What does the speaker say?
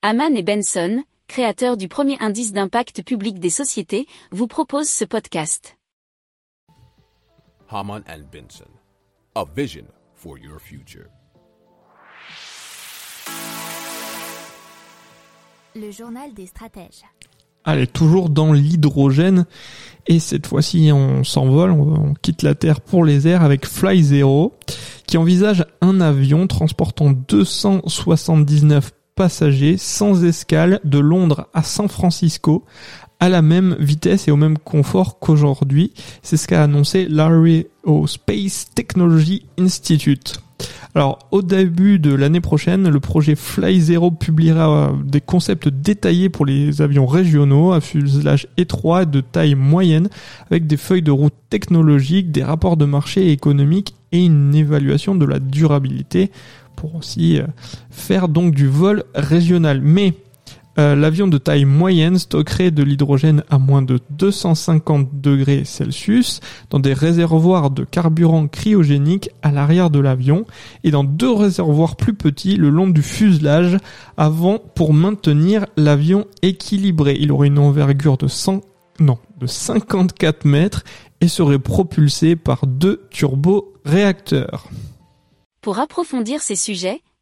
Haman et Benson, créateurs du premier indice d'impact public des sociétés, vous proposent ce podcast. Haman and Benson, a vision for your future. Le journal des stratèges. Allez, toujours dans l'hydrogène. Et cette fois-ci, on s'envole, on, quitte la Terre pour les airs avec Fly Zero, qui envisage un avion transportant 279 passagers sans escale de Londres à San Francisco à la même vitesse et au même confort qu'aujourd'hui. C'est ce qu'a annoncé Space Technology Institute. Alors, au début de l'année prochaine, le projet Fly Zero publiera euh, des concepts détaillés pour les avions régionaux à fuselage étroit de taille moyenne avec des feuilles de route technologiques, des rapports de marché économiques et une évaluation de la durabilité pour aussi euh, faire donc du vol régional. Mais euh, l'avion de taille moyenne stockerait de l'hydrogène à moins de 250 degrés Celsius dans des réservoirs de carburant cryogénique à l'arrière de l'avion et dans deux réservoirs plus petits le long du fuselage avant pour maintenir l'avion équilibré. Il aurait une envergure de 100 non, de 54 mètres et serait propulsé par deux turbo-réacteurs. Pour approfondir ces sujets,